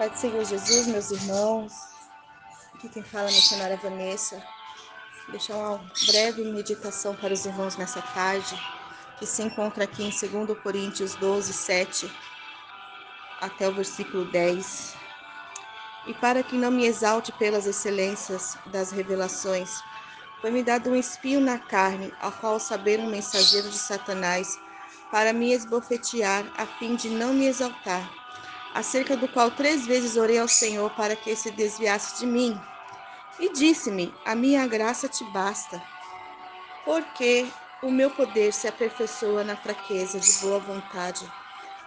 Pai do Senhor Jesus, meus irmãos, aqui quem fala é a missionária Vanessa. Deixar uma breve meditação para os irmãos nessa tarde, que se encontra aqui em 2 Coríntios 12, 7 até o versículo 10. E para que não me exalte pelas excelências das revelações, foi-me dado um espinho na carne, ao qual saber um mensageiro de Satanás, para me esbofetear, a fim de não me exaltar acerca do qual três vezes orei ao Senhor para que se desviasse de mim. E disse-me: A minha graça te basta, porque o meu poder se aperfeiçoa na fraqueza de boa vontade,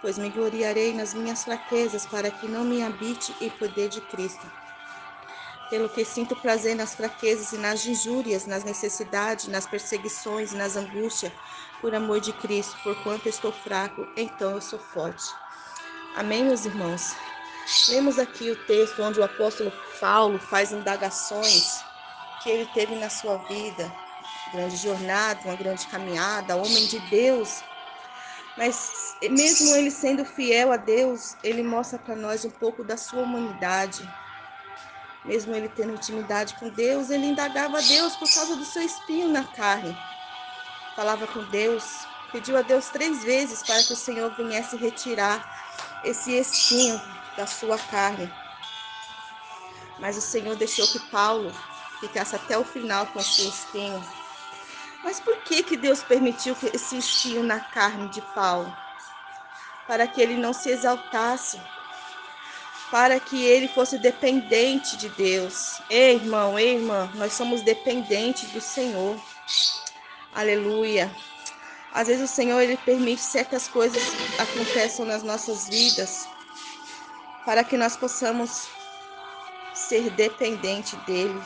pois me gloriarei nas minhas fraquezas, para que não me habite o poder de Cristo. Pelo que sinto prazer nas fraquezas e nas injúrias, nas necessidades, nas perseguições e nas angústias, por amor de Cristo, porquanto estou fraco, então eu sou forte. Amém, meus irmãos? Lemos aqui o texto onde o apóstolo Paulo faz indagações que ele teve na sua vida, grande jornada, uma grande caminhada, homem de Deus. Mas mesmo ele sendo fiel a Deus, ele mostra para nós um pouco da sua humanidade. Mesmo ele tendo intimidade com Deus, ele indagava a Deus por causa do seu espinho na carne. Falava com Deus, pediu a Deus três vezes para que o Senhor viesse retirar esse espinho da sua carne. Mas o Senhor deixou que Paulo ficasse até o final com esse espinho. Mas por que que Deus permitiu esse espinho na carne de Paulo? Para que ele não se exaltasse, para que ele fosse dependente de Deus. Ei, irmão, ei, irmã, nós somos dependentes do Senhor. Aleluia. Às vezes o Senhor ele permite certas coisas aconteçam nas nossas vidas para que nós possamos ser dependente dele.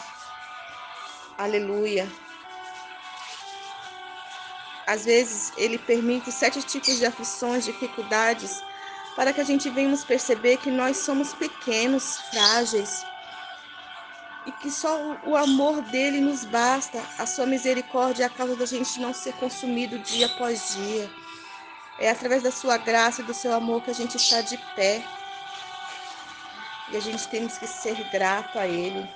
Aleluia. Às vezes ele permite certos tipos de aflições, dificuldades, para que a gente venhamos perceber que nós somos pequenos, frágeis, e que só o amor dele nos basta, a sua misericórdia é a causa da gente não ser consumido dia após dia. É através da sua graça e do seu amor que a gente está de pé. E a gente temos que ser grato a ele.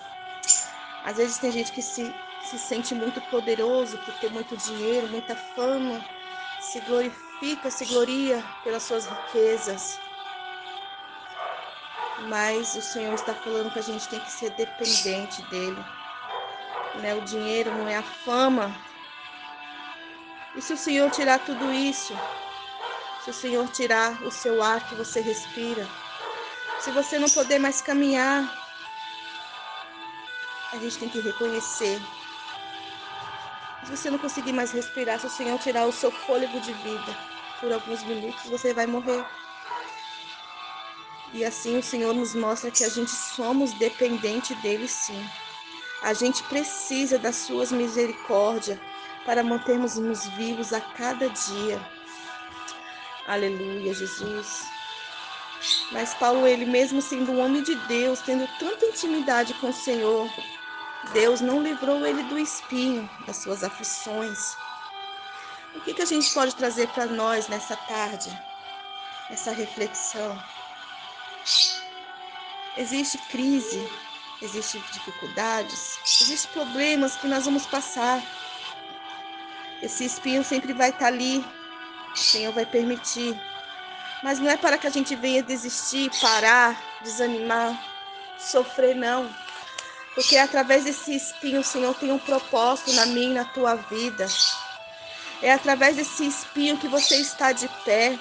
Às vezes tem gente que se, se sente muito poderoso por ter muito dinheiro, muita fama, se glorifica, se gloria pelas suas riquezas mas o Senhor está falando que a gente tem que ser dependente dele. Né? O dinheiro não é a fama. E se o Senhor tirar tudo isso, se o Senhor tirar o seu ar que você respira, se você não poder mais caminhar, a gente tem que reconhecer. Se você não conseguir mais respirar, se o Senhor tirar o seu fôlego de vida por alguns minutos, você vai morrer. E assim o Senhor nos mostra que a gente somos dependente dele sim. A gente precisa das suas misericórdias para mantermos-nos vivos a cada dia. Aleluia, Jesus. Mas Paulo, ele mesmo sendo um homem de Deus, tendo tanta intimidade com o Senhor, Deus não livrou ele do espinho, das suas aflições. O que, que a gente pode trazer para nós nessa tarde, essa reflexão? Existe crise, existe dificuldades, existem problemas que nós vamos passar. Esse espinho sempre vai estar ali, o Senhor vai permitir. Mas não é para que a gente venha desistir, parar, desanimar, sofrer, não. Porque é através desse espinho o Senhor tem um propósito na minha e na tua vida. É através desse espinho que você está de pé.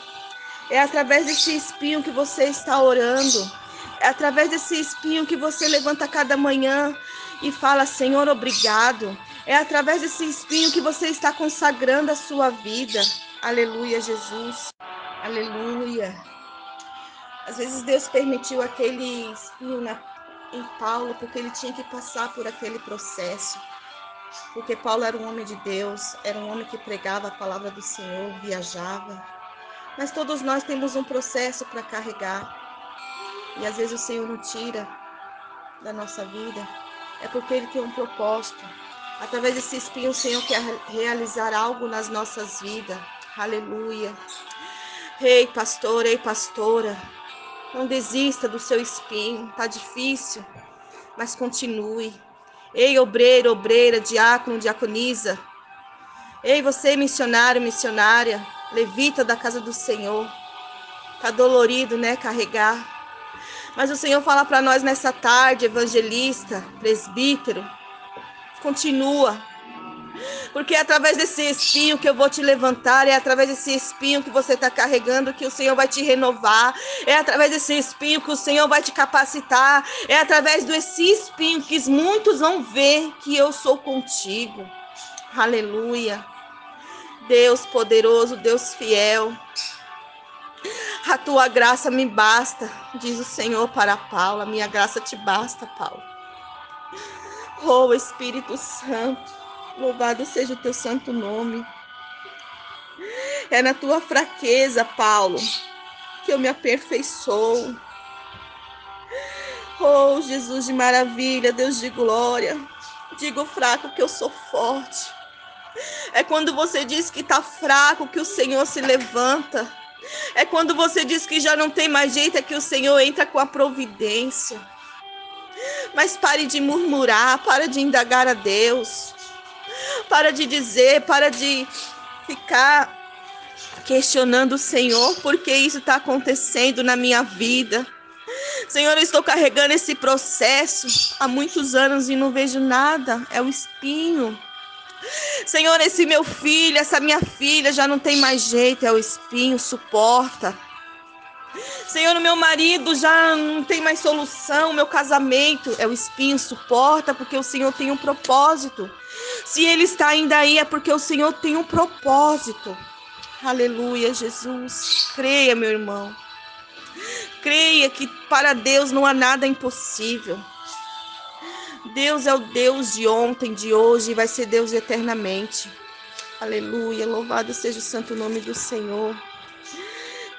É através desse espinho que você está orando. É através desse espinho que você levanta cada manhã e fala: Senhor, obrigado. É através desse espinho que você está consagrando a sua vida. Aleluia, Jesus. Aleluia. Às vezes Deus permitiu aquele espinho na, em Paulo porque ele tinha que passar por aquele processo. Porque Paulo era um homem de Deus, era um homem que pregava a palavra do Senhor, viajava, mas todos nós temos um processo para carregar. E às vezes o Senhor não tira da nossa vida. É porque Ele tem um propósito. Através desse espinho, o Senhor quer realizar algo nas nossas vidas. Aleluia. Ei, pastor, ei, pastora. Não desista do seu espinho, tá difícil, mas continue. Ei, obreiro, obreira, diácono, diaconisa. Ei, você, missionário, missionária, levita da casa do Senhor. Tá dolorido, né, carregar. Mas o Senhor fala para nós nessa tarde, evangelista, presbítero, continua. Porque é através desse espinho que eu vou te levantar, é através desse espinho que você está carregando que o Senhor vai te renovar, é através desse espinho que o Senhor vai te capacitar, é através desse espinho que muitos vão ver que eu sou contigo. Aleluia. Deus poderoso, Deus fiel. A tua graça me basta, diz o Senhor para Paulo. A minha graça te basta, Paulo. Oh, Espírito Santo, louvado seja o teu santo nome. É na tua fraqueza, Paulo, que eu me aperfeiçoo. Oh, Jesus de maravilha, Deus de glória. Digo fraco que eu sou forte. É quando você diz que está fraco que o Senhor se levanta. É quando você diz que já não tem mais jeito, é que o Senhor entra com a providência. Mas pare de murmurar, para de indagar a Deus. Para de dizer, para de ficar questionando o Senhor, porque isso está acontecendo na minha vida. Senhor, eu estou carregando esse processo há muitos anos e não vejo nada. É o espinho. Senhor, esse meu filho, essa minha filha já não tem mais jeito, é o espinho, suporta. Senhor, meu marido já não tem mais solução, meu casamento é o espinho, suporta, porque o Senhor tem um propósito. Se ele está ainda aí, é porque o Senhor tem um propósito. Aleluia, Jesus. Creia, meu irmão. Creia que para Deus não há nada impossível. Deus é o Deus de ontem, de hoje e vai ser Deus eternamente. Aleluia, louvado seja o santo nome do Senhor.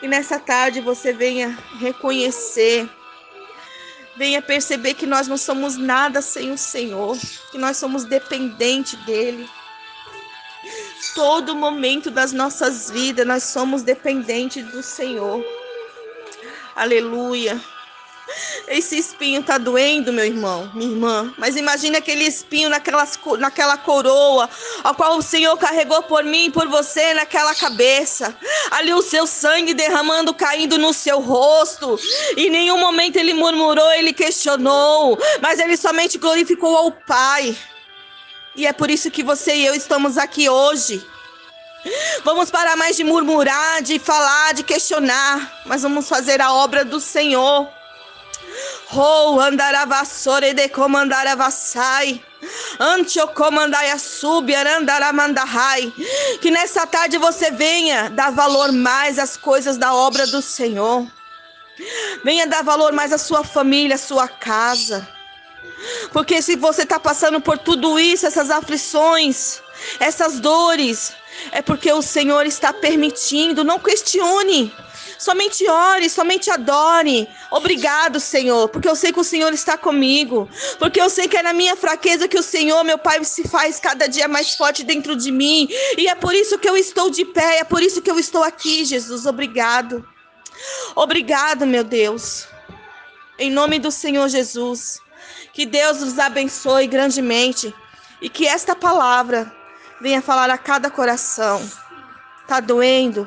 E nessa tarde você venha reconhecer, venha perceber que nós não somos nada sem o Senhor, que nós somos dependentes dEle. Todo momento das nossas vidas nós somos dependentes do Senhor. Aleluia. Esse espinho tá doendo, meu irmão, minha irmã. Mas imagine aquele espinho naquelas, naquela coroa, a qual o Senhor carregou por mim e por você naquela cabeça. Ali o seu sangue derramando, caindo no seu rosto. Em nenhum momento ele murmurou, ele questionou, mas ele somente glorificou ao Pai. E é por isso que você e eu estamos aqui hoje. Vamos parar mais de murmurar, de falar, de questionar, mas vamos fazer a obra do Senhor. Oh, andaravassore de comandarabassai. Antio comandai sub, arandaramandahai. Que nessa tarde você venha dar valor mais às coisas da obra do Senhor. Venha dar valor mais à sua família, à sua casa. Porque se você está passando por tudo isso, essas aflições, essas dores, é porque o Senhor está permitindo. Não questione. Somente ore, somente adore. Obrigado, Senhor, porque eu sei que o Senhor está comigo. Porque eu sei que é na minha fraqueza que o Senhor, meu Pai, se faz cada dia mais forte dentro de mim. E é por isso que eu estou de pé, é por isso que eu estou aqui, Jesus. Obrigado. Obrigado, meu Deus. Em nome do Senhor Jesus. Que Deus nos abençoe grandemente e que esta palavra venha falar a cada coração. Tá doendo?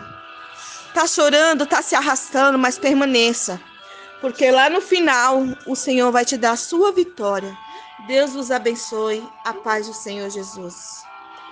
Tá chorando, tá se arrastando, mas permaneça. Porque lá no final o Senhor vai te dar a sua vitória. Deus vos abençoe. A paz do Senhor Jesus.